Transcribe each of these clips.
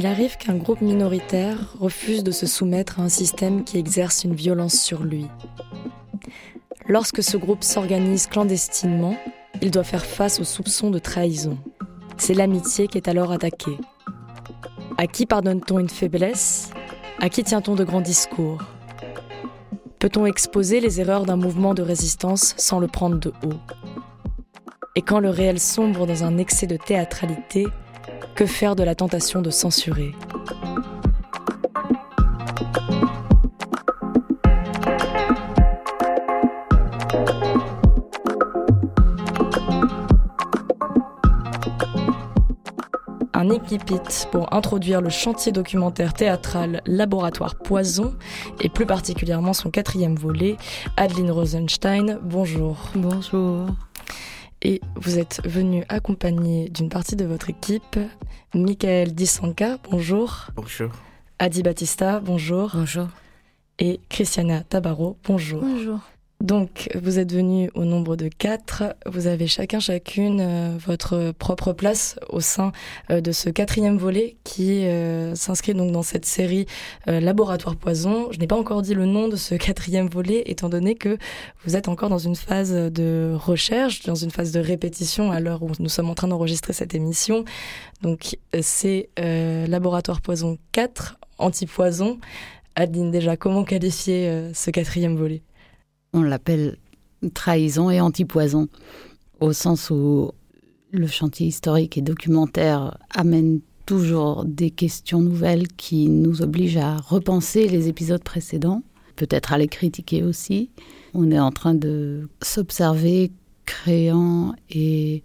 Il arrive qu'un groupe minoritaire refuse de se soumettre à un système qui exerce une violence sur lui. Lorsque ce groupe s'organise clandestinement, il doit faire face aux soupçons de trahison. C'est l'amitié qui est alors attaquée. À qui pardonne-t-on une faiblesse? À qui tient-on de grands discours? Peut-on exposer les erreurs d'un mouvement de résistance sans le prendre de haut? Et quand le réel sombre dans un excès de théâtralité, que faire de la tentation de censurer Un épipit pour introduire le chantier documentaire théâtral Laboratoire Poison et plus particulièrement son quatrième volet, Adeline Rosenstein. Bonjour. Bonjour. Et vous êtes venu accompagné d'une partie de votre équipe, Michael Disanka, bonjour, bonjour. Adi Battista, bonjour, Bonjour. et Christiana Tabaro, bonjour. Bonjour. Donc, vous êtes venus au nombre de quatre. Vous avez chacun, chacune euh, votre propre place au sein euh, de ce quatrième volet qui euh, s'inscrit donc dans cette série Laboratoire Poison. Je n'ai pas encore dit le nom de ce quatrième volet, étant donné que vous êtes encore dans une phase de recherche, dans une phase de répétition à l'heure où nous sommes en train d'enregistrer cette émission. Donc, c'est Laboratoire Poison 4, Antipoison. Adeline, déjà, comment qualifier ce quatrième volet? On l'appelle trahison et antipoison, au sens où le chantier historique et documentaire amène toujours des questions nouvelles qui nous obligent à repenser les épisodes précédents, peut-être à les critiquer aussi. On est en train de s'observer, créant et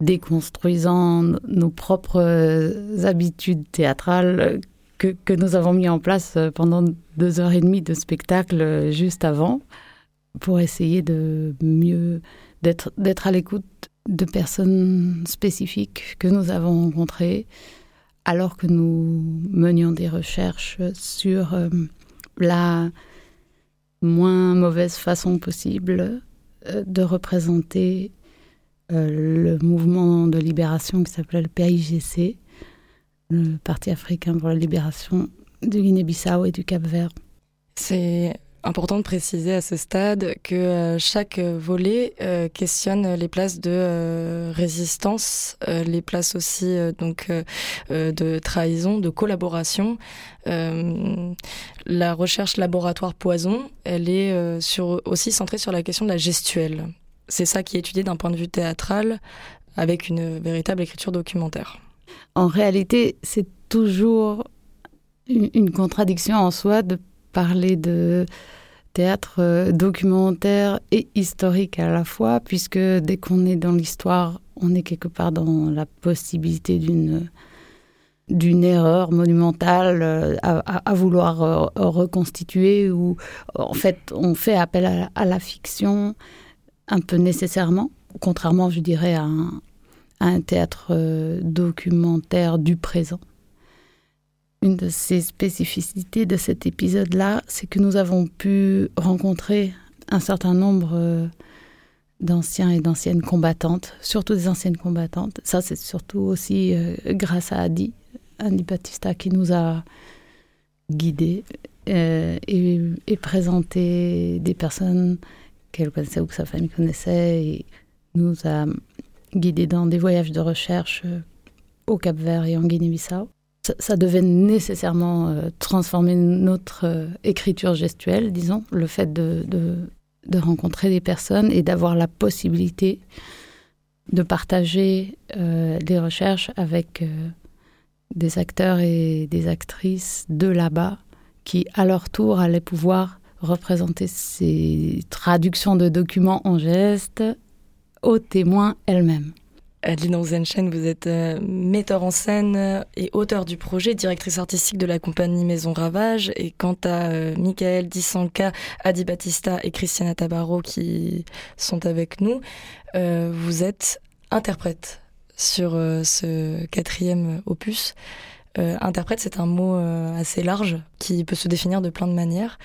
déconstruisant nos propres habitudes théâtrales que, que nous avons mis en place pendant deux heures et demie de spectacle juste avant pour essayer de mieux d'être d'être à l'écoute de personnes spécifiques que nous avons rencontrées alors que nous menions des recherches sur euh, la moins mauvaise façon possible euh, de représenter euh, le mouvement de libération qui s'appelait le PAIGC, le Parti africain pour la libération du Guinée-Bissau et du Cap-Vert. C'est important de préciser à ce stade que euh, chaque volet euh, questionne les places de euh, résistance, les places aussi donc de trahison, de collaboration. La recherche laboratoire poison, elle est sur, aussi centrée sur la question de la gestuelle. C'est ça qui est étudié d'un point de vue théâtral avec une véritable écriture documentaire. En réalité, c'est toujours une contradiction en soi de parler de théâtre euh, documentaire et historique à la fois, puisque dès qu'on est dans l'histoire, on est quelque part dans la possibilité d'une erreur monumentale euh, à, vouloir euh, reconstituer ou en fait on fait appel à, la fiction un peu nécessairement, contrairement je dirais à un, théâtre documentaire du présent. Une de ces spécificités de cet épisode-là, c'est que nous avons pu rencontrer un certain nombre euh, d'anciens et d'anciennes combattantes, surtout des anciennes combattantes. Ça, c'est surtout aussi euh, grâce à Adi, Adi Battista, qui nous a guidés euh, et, et présenté des personnes qu'elle connaissait ou que sa famille connaissait et nous a guidés dans des voyages de recherche au Cap-Vert et en Guinée-Bissau. Ça, devait nécessairement euh, transformer notre euh, écriture gestuelle, disons, le fait de, rencontrer des personnes et d'avoir la possibilité de partager euh, des recherches avec des acteurs et des actrices de là-bas qui, à leur tour, allaient pouvoir représenter ces traductions de documents en gestes aux témoins elles-mêmes. Adeline Rosenstein, vous êtes euh, metteur en scène et auteur du projet, directrice artistique de la compagnie Maison Ravage. Et quant à euh, Michael Dissanka, Adi Battista et Christiana Tabarro qui sont avec nous, euh, vous êtes interprète sur ce quatrième opus. interprète, c'est un mot assez large qui peut se définir de plein de manières.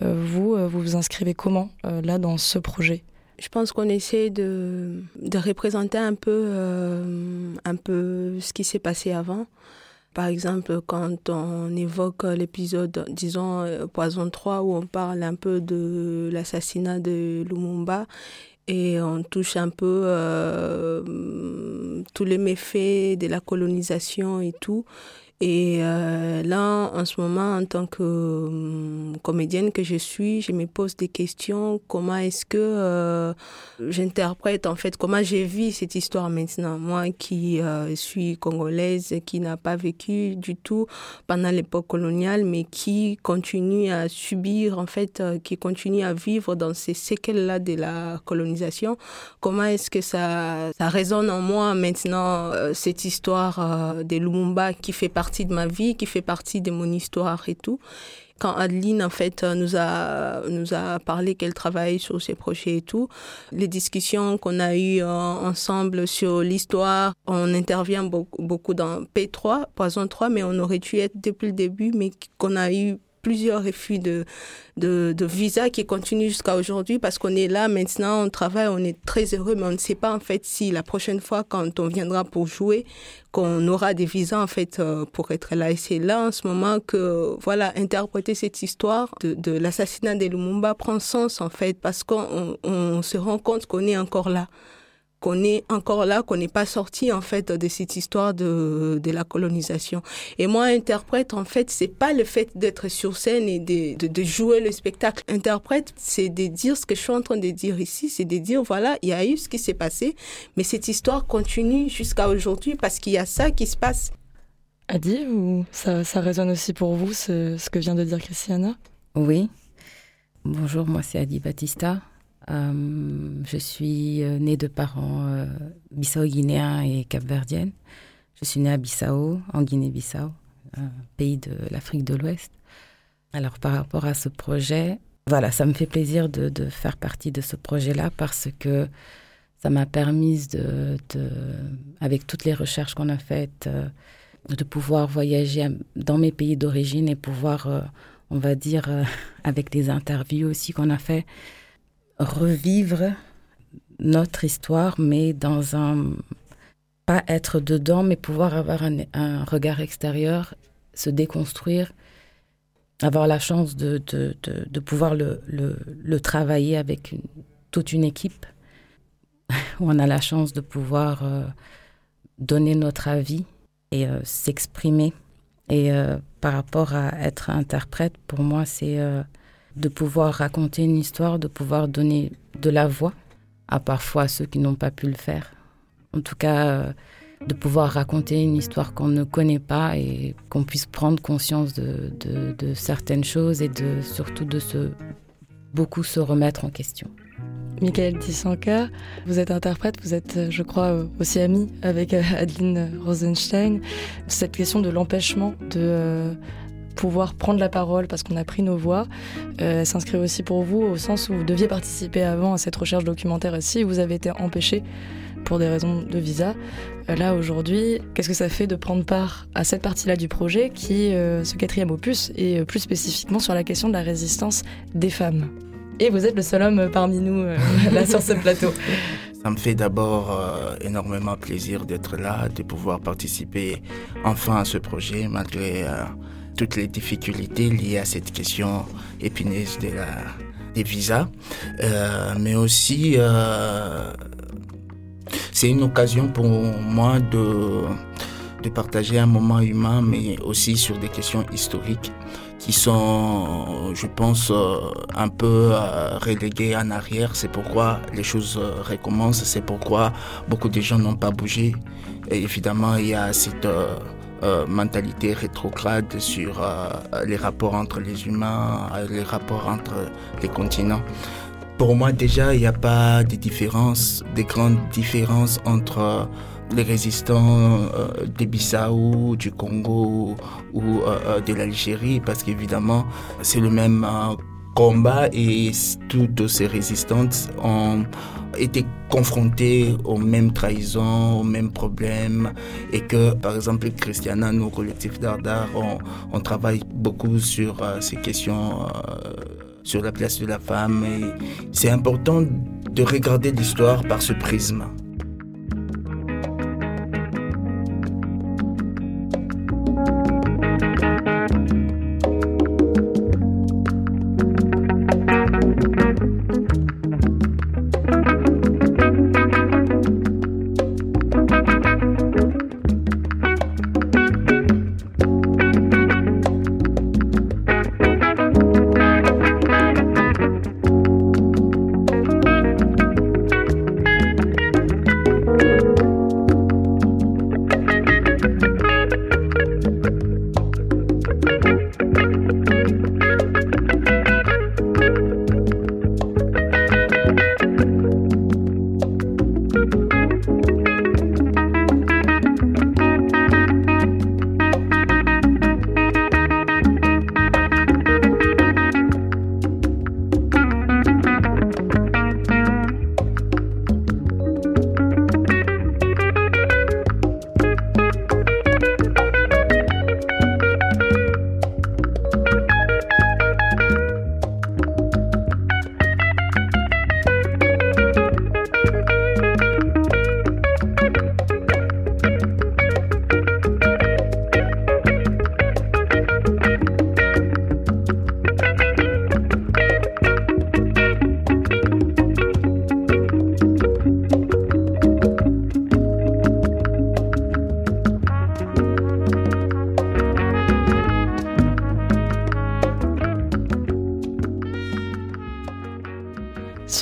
vous, vous vous inscrivez comment là dans ce projet? Je pense qu'on essaie de, de, représenter un peu, euh, un peu ce qui s'est passé avant. Par exemple, quand on évoque l'épisode, disons, euh, Poison 3, où on parle un peu de l'assassinat de Lumumba, et on touche un peu euh, tous les méfaits de la colonisation et tout. Et euh, là, en ce moment, en tant que euh, comédienne que je suis, je me pose des questions. Comment est-ce que euh, j'interprète, en fait, comment j'ai vu cette histoire maintenant Moi qui suis congolaise, qui n'a pas vécu du tout pendant l'époque coloniale, mais qui continue à subir, en fait, qui continue à vivre dans ces séquelles-là de la colonisation. Comment est-ce que ça, ça résonne en moi maintenant, cette histoire de Lumumba qui fait partie de ma vie, qui fait partie de mon histoire et tout. Quand Adeline, en fait, nous a, nous a parlé qu'elle travaille sur ses projets et tout, les discussions qu'on a eues euh, ensemble sur l'histoire, on intervient beaucoup, beaucoup dans P3, Poison 3, mais on aurait dû être depuis le début, mais qu'on a eu plusieurs refus de, de, de visa qui continuent jusqu'à aujourd'hui parce qu'on est là maintenant, on travaille, on est très heureux, mais on ne sait pas en fait si la prochaine fois quand on viendra pour jouer, qu'on aura des visas en fait euh, pour être là. Et c'est là en ce moment que voilà interpréter cette histoire de, l'assassinat de Lumumba prend sens en fait parce qu'on on se rend compte qu'on est encore là qu'on est encore là, qu'on n'est pas sorti en fait de cette histoire de, de la colonisation. Et moi, interprète, en fait, c'est pas le fait d'être sur scène et de, de, de, jouer le spectacle. Interprète, c'est de dire ce que je suis en train de dire ici, c'est de dire voilà, il y a eu ce qui s'est passé, mais cette histoire continue jusqu'à aujourd'hui parce qu'il y a ça qui se passe. Adi, ou ça, ça résonne aussi pour vous ce, ce que vient de dire Christiana? Oui. Bonjour, moi c'est Adi Batista. Euh, je suis euh, née de parents euh, bissau-guinéens et capverdiennes. Je suis née à Bissau, en Guinée-Bissau, pays de l'Afrique de l'Ouest. Alors par rapport à ce projet, voilà, ça me fait plaisir de, faire partie de ce projet-là parce que ça m'a permis de, avec toutes les recherches qu'on a faites, de pouvoir voyager dans mes pays d'origine et pouvoir, on va dire, avec les interviews aussi qu'on a fait, revivre notre histoire, mais dans un... pas être dedans, mais pouvoir avoir un, regard extérieur, se déconstruire, avoir la chance de, de, de, pouvoir le, le, le, travailler avec toute une équipe, où on a la chance de pouvoir euh, donner notre avis et euh, s'exprimer. Et euh, par rapport à être interprète, pour moi, c'est de pouvoir raconter une histoire, de pouvoir donner de la voix à parfois ceux qui n'ont pas pu le faire. En tout cas, euh, de pouvoir raconter une histoire qu'on ne connaît pas et qu'on puisse prendre conscience de, certaines choses et de surtout de beaucoup se remettre en question. Michael Tissanka, vous êtes interprète, vous êtes, je crois, aussi ami avec euh, Adeline Rosenstein. Cette question de l'empêchement de euh, pouvoir prendre la parole parce qu'on a pris nos voix. Euh, s'inscrit aussi pour vous au sens où vous deviez participer avant à cette recherche documentaire ici, vous avez été empêché pour des raisons de visa. Euh, là aujourd'hui, qu'est-ce que ça fait de prendre part à cette partie-là du projet qui est euh, ce quatrième opus et euh, plus spécifiquement sur la question de la résistance des femmes? Et vous êtes le seul homme parmi nous là sur ce plateau. Ça me fait d'abord énormément plaisir d'être là, de pouvoir participer enfin à ce projet malgré toutes les difficultés liées à cette question épineuse de la, des visas, euh, mais aussi euh, c'est une occasion pour moi de, de partager un moment humain, mais aussi sur des questions historiques. qui sont, je pense, euh, un peu relégués en arrière. C'est pourquoi les choses recommencent, c'est pourquoi beaucoup de gens n'ont pas bougé. Et évidemment, il y a cette mentalité rétrograde sur les rapports entre les humains, les rapports entre les continents. Pour moi, déjà, il n'y a pas de différence, de grandes différences entre les résistants euh, des Bissau, du Congo ou euh, euh, de l'Algérie, parce qu'évidemment, c'est le même combat et toutes ces résistantes ont été confrontées aux mêmes trahisons, aux mêmes problèmes et que par exemple Christiana, nos collectifs d'art d'art, on, travaille beaucoup sur ces questions sur la place de la femme c'est important de regarder l'histoire par ce prisme.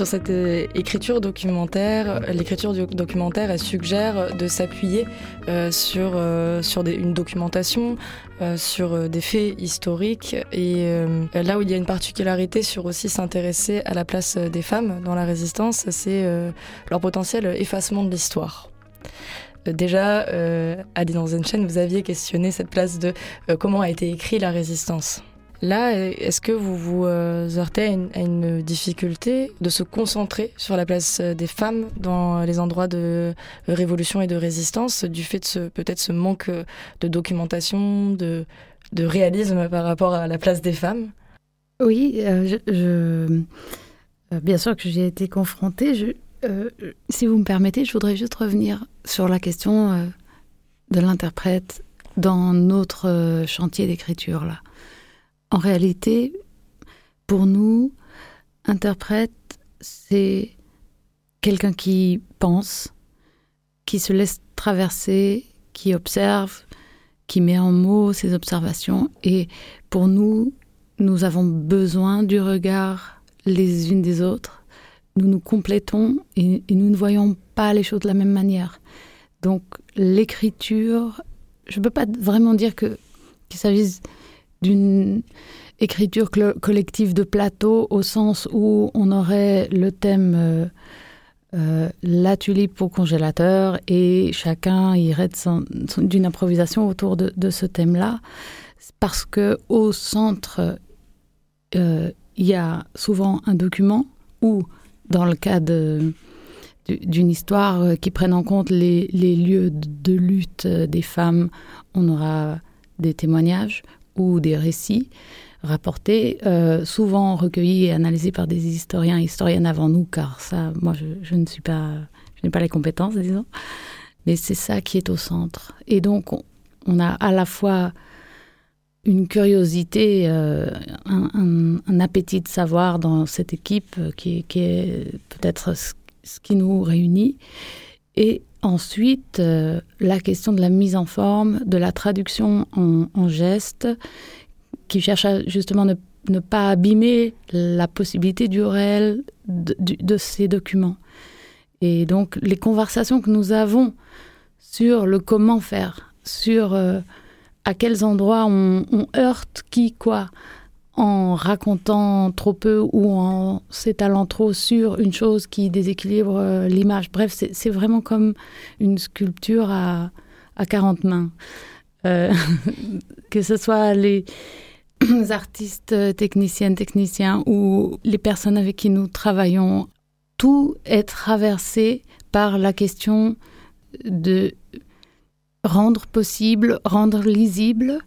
Sur cette euh, écriture documentaire, l'écriture documentaire, elle suggère de s'appuyer euh, sur, euh, une documentation, sur des faits historiques. Et là où il y a une particularité sur aussi s'intéresser à la place des femmes dans la résistance, c'est leur potentiel effacement de l'histoire. Déjà, euh, dans une chaîne, vous aviez questionné cette place de comment a été écrite la résistance. Là, est-ce que vous vous euh, heurtez à une, difficulté de se concentrer sur la place euh, des femmes dans les endroits de révolution et de résistance, du fait de peut-être ce manque euh, de documentation, de, réalisme par rapport à la place des femmes? Oui, bien sûr que j'ai été confrontée. si vous me permettez, je voudrais juste revenir sur la question de l'interprète dans notre chantier d'écriture là. En réalité, pour nous, interprète, c'est quelqu'un qui pense, qui se laisse traverser, qui observe, qui met en mots ses observations. Et pour nous, nous avons besoin du regard les unes des autres. Nous nous complétons et, nous ne voyons pas les choses de la même manière. Donc l'écriture, je ne peux pas vraiment dire qu'il s'agisse d'une écriture collective de plateau au sens où on aurait le thème euh, euh, la tulipe au congélateur et chacun irait d'une improvisation autour de, ce thème-là. Parce que au centre euh, il y a souvent un document ou dans le cas d'une histoire qui prenne en compte les lieux de lutte des femmes, on aura des témoignages ou des récits rapportés, euh, souvent recueillis et analysés par des historiens et historiennes avant nous, car ça, moi, je, ne suis pas, je n'ai pas les compétences, disons. Mais c'est ça qui est au centre. Et donc, on, a à la fois une curiosité, euh, un, appétit de savoir dans cette équipe qui, qui est peut-être ce, qui nous réunit, et Ensuite, euh, la question de la mise en forme, de la traduction en, gestes, qui cherche à justement ne, ne pas abîmer la possibilité du réel de, ces documents. Et donc les conversations que nous avons sur le comment faire, sur euh, à quels endroits on, on, heurte qui, quoi, en racontant trop peu ou en s'étalant trop sur une chose qui déséquilibre euh, l'image. Bref, c'est vraiment comme une sculpture à, à 40 mains. Euh, que ce soit les artistes, techniciennes, techniciens ou les personnes avec qui nous travaillons, tout est traversé par la question de rendre possible, rendre lisible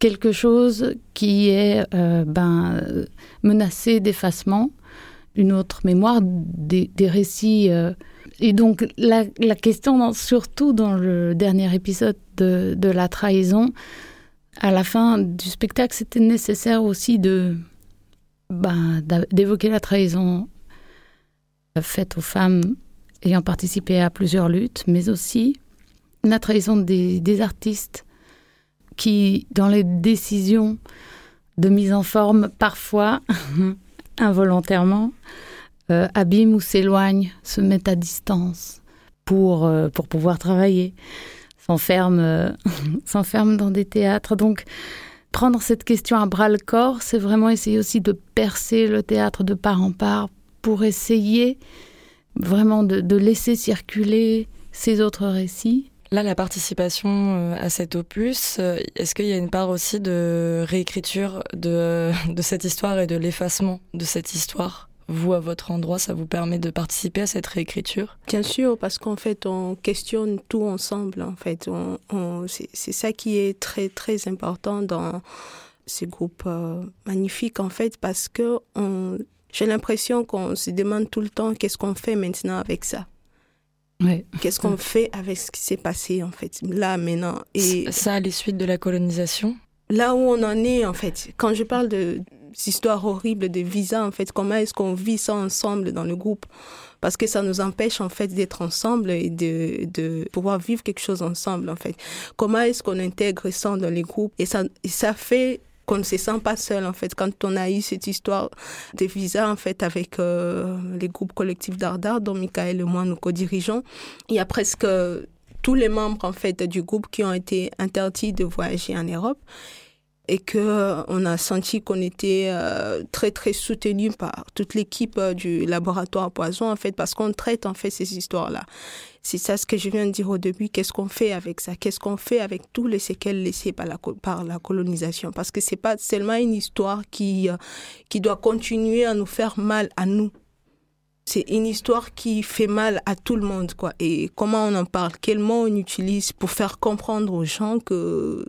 quelque chose qui est euh, ben, menacé d'effacement, une autre mémoire, des, récits. Euh. Et donc la, question, surtout dans le dernier épisode de, la trahison, à la fin du spectacle, c'était nécessaire aussi de ben, d'évoquer la trahison faite aux femmes ayant participé à plusieurs luttes, mais aussi la trahison des artistes qui, dans les décisions de mise en forme, parfois, involontairement, euh, ou s'éloignent, se mettent à distance pour, euh, pour pouvoir travailler, euh, s'enferment dans des théâtres. Donc, prendre cette question à bras le corps, c'est vraiment essayer aussi de percer le théâtre de part en part pour essayer vraiment de laisser circuler ces autres récits Là, la participation euh, à cet opus, euh, est-ce qu'il y a une part aussi de réécriture de, de cette histoire et de l'effacement de cette histoire? Vous, à votre endroit, ça vous permet de participer à cette réécriture? Bien sûr, parce qu'en fait, on questionne tout ensemble. En fait, c'est ça qui est très très important dans ces groupes euh, magnifiques, en fait, parce que j'ai l'impression qu'on se demande tout le temps qu'est-ce qu'on fait maintenant avec ça. Qu'est-ce qu'on fait avec ce qui s'est passé, en fait, là, maintenant et Ça, les suites de la colonisation? Là où on en est, en fait. Quand je parle de histoires horribles de visa, en fait, comment est-ce qu'on vit ça ensemble dans le groupe? Parce que ça nous empêche, en fait, d'être ensemble et de, de pouvoir vivre quelque chose ensemble, en fait. Comment est-ce qu'on intègre ça dans les groupes? Et ça, et ça fait qu'on ne se sent pas seul en fait. Quand on a eu cette histoire des visas en fait avec euh, les groupes collectifs d'Ardar dont Michael et moi nous co-dirigeons il y a presque tous les membres en fait du groupe qui ont été interdits de voyager en Europe et que euh, on a senti qu'on était euh, très très soutenu par toute l'équipe du laboratoire Poison en fait parce qu'on traite en fait ces histoires là c'est ça ce que je viens de dire au début. Qu'est-ce qu'on fait avec ça? Qu'est-ce qu'on fait avec tous les séquelles laissées par la, par la colonisation? Parce que c'est pas seulement une histoire qui, euh, qui doit continuer à nous faire mal à nous. C'est une histoire qui fait mal à tout le monde, quoi. Et comment on en parle? Quel mot on utilise pour faire comprendre aux gens que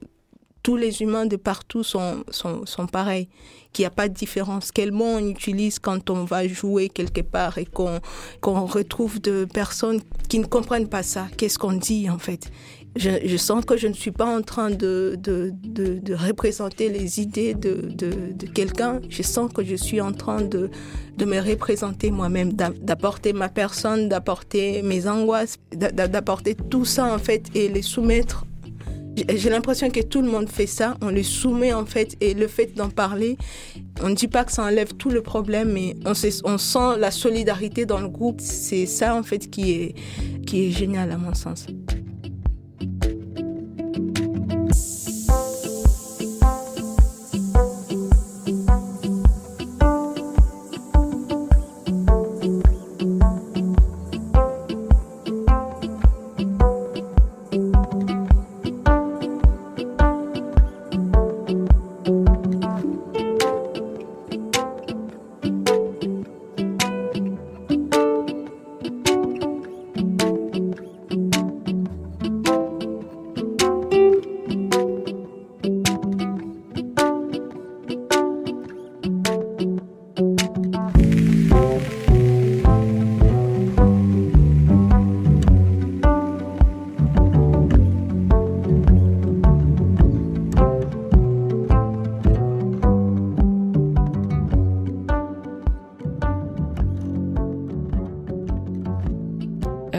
tous les humains de partout sont, sont, sont pareils, qu'il n'y a pas de différence. Quel mot on utilise quand on va jouer quelque part et qu'on retrouve de personnes qui ne comprennent pas ça Qu'est-ce qu'on dit en fait? Je, je, sens que je ne suis pas en train de, de, de, de représenter les idées de, de quelqu'un. Je sens que je suis en train de, de me représenter moi-même, d'apporter ma personne, d'apporter mes angoisses, d'apporter tout ça en fait et les soumettre j'ai l'impression que tout le monde fait ça, on le soumet en fait, et le fait d'en parler, on ne dit pas que ça enlève tout le problème, mais on, sent la solidarité dans le groupe. C'est ça en fait qui est génial à mon sens.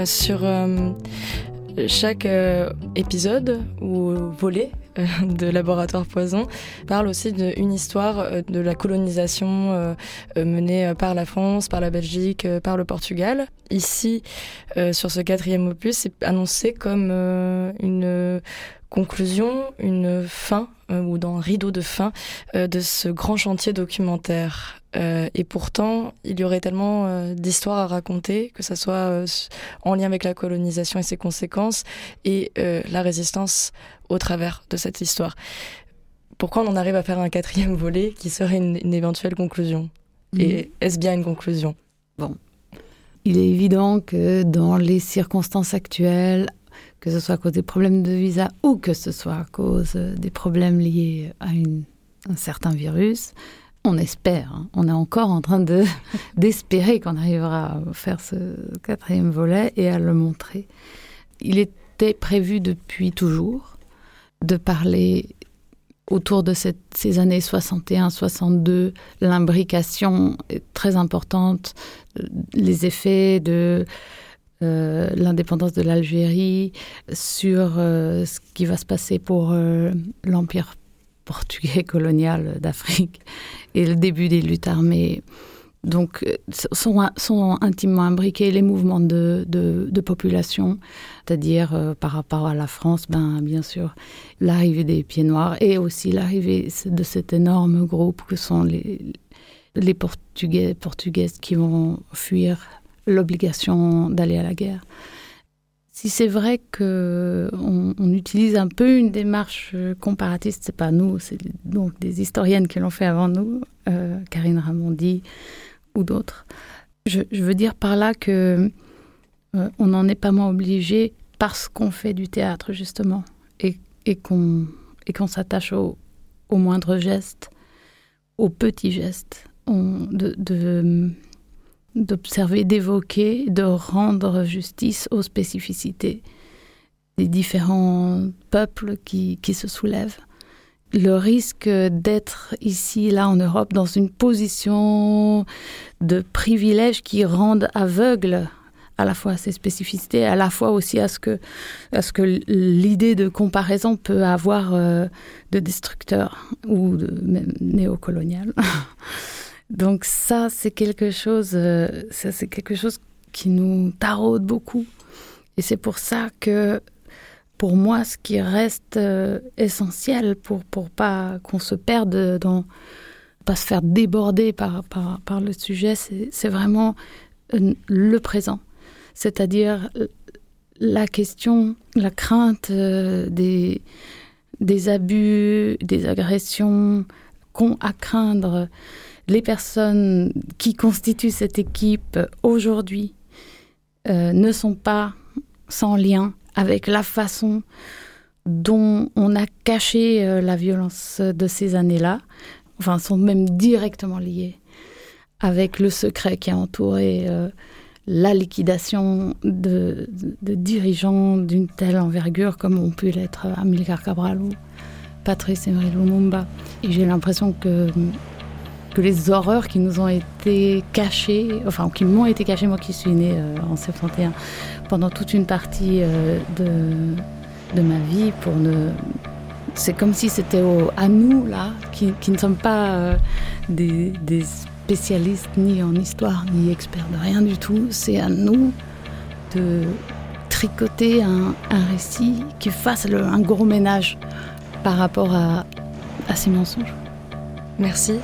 Sur euh, chaque euh, épisode ou volet de Laboratoire Poison parle aussi d'une histoire euh, de la colonisation menée par la France, par la Belgique, par le Portugal. Ici, sur ce quatrième opus, c'est annoncé comme une conclusion, une fin, ou dans un rideau de fin, de ce grand chantier documentaire. Euh, et pourtant, il y aurait tellement euh, d'histoires à raconter, que ce soit euh, en lien avec la colonisation et ses conséquences, et la résistance au travers de cette histoire. Pourquoi on en arrive à faire un quatrième volet qui serait une, éventuelle conclusion? Et mhm. est-ce bien une conclusion? Bon. Il est évident que dans les circonstances actuelles, que ce soit à cause des problèmes de visa ou que ce soit à cause des problèmes liés à un certain virus, on espère, hein. on est encore en train de d'espérer qu'on arrivera à faire ce quatrième volet et à le montrer. Il était prévu depuis toujours de parler autour de ces années 61-62, l'imbrication est très importante, les effets de euh, l'indépendance de l'Algérie, sur euh, ce qui va se passer pour euh, l'Empire portugais colonial d'Afrique et le début des luttes armées. Donc, euh, sont, sont intimement imbriqués les mouvements de, de, population, c'est-à-dire euh, par rapport à la France, ben, bien sûr, l'arrivée des pieds noirs et aussi l'arrivée de cet énorme groupe que sont les, les Portugais, Portugaises qui vont fuir l'obligation d'aller à la guerre. Si c'est vrai que on, utilise un peu une démarche comparatiste, c'est pas nous, c'est donc des historiennes qui l'ont fait avant nous, euh, Karine Ramondi ou d'autres. Je, veux dire par là que euh, on n'en est pas moins obligé parce qu'on fait du théâtre justement et, qu'on s'attache au, au moindre geste, aux petits gestes, de, d'observer, d'évoquer, de rendre justice aux spécificités des différents peuples qui se soulèvent. Le risque d'être ici, là en Europe, dans une position de privilège qui rende aveugle à la fois à ces spécificités, à la fois aussi à ce que, à ce que l'idée de comparaison peut avoir euh, de destructeur ou de même néocolonial. Donc ça, c'est quelque chose, euh, ça c'est quelque chose qui nous taraude beaucoup. Et c'est pour ça que, pour moi, ce qui reste euh, essentiel pour pour pas qu'on se perde dans, pas se faire déborder par par, le sujet, c'est vraiment euh, le présent, c'est-à-dire la question, la crainte des des abus, des agressions qu'ont à craindre les personnes qui constituent cette équipe aujourd'hui euh, ne sont pas sans lien avec la façon dont on a caché euh, la violence de ces années-là, enfin sont même directement liées avec le secret qui a entouré euh, la liquidation de, dirigeants d'une telle envergure comme ont pu l'être Amilcar Cabral ou Patrice Emery Lumumba. Et j'ai l'impression que que les horreurs qui nous ont été cachées, enfin qui m'ont été cachées, moi qui suis née euh, en 71, pendant toute une partie euh, de, de ma vie, pour ne... C'est comme si c'était à nous, là, qui, qui ne sommes pas euh, des, des, spécialistes ni en histoire, ni experts de rien du tout. C'est à nous de tricoter un, un récit qui fasse un gros ménage par rapport à, à ces mensonges. Merci.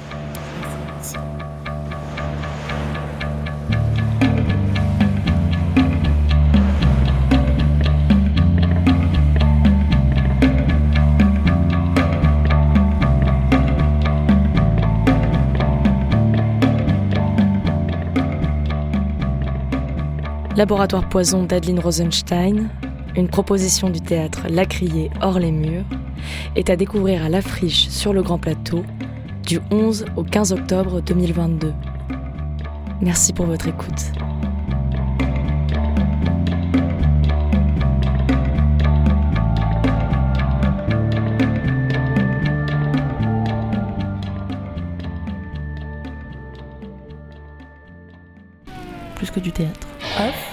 Laboratoire Poison d'Adeline Rosenstein, une proposition du théâtre La Criée hors les murs, est à découvrir à l'Afriche sur le Grand Plateau du 11 au 15 octobre 2022. Merci pour votre écoute. Plus que du théâtre.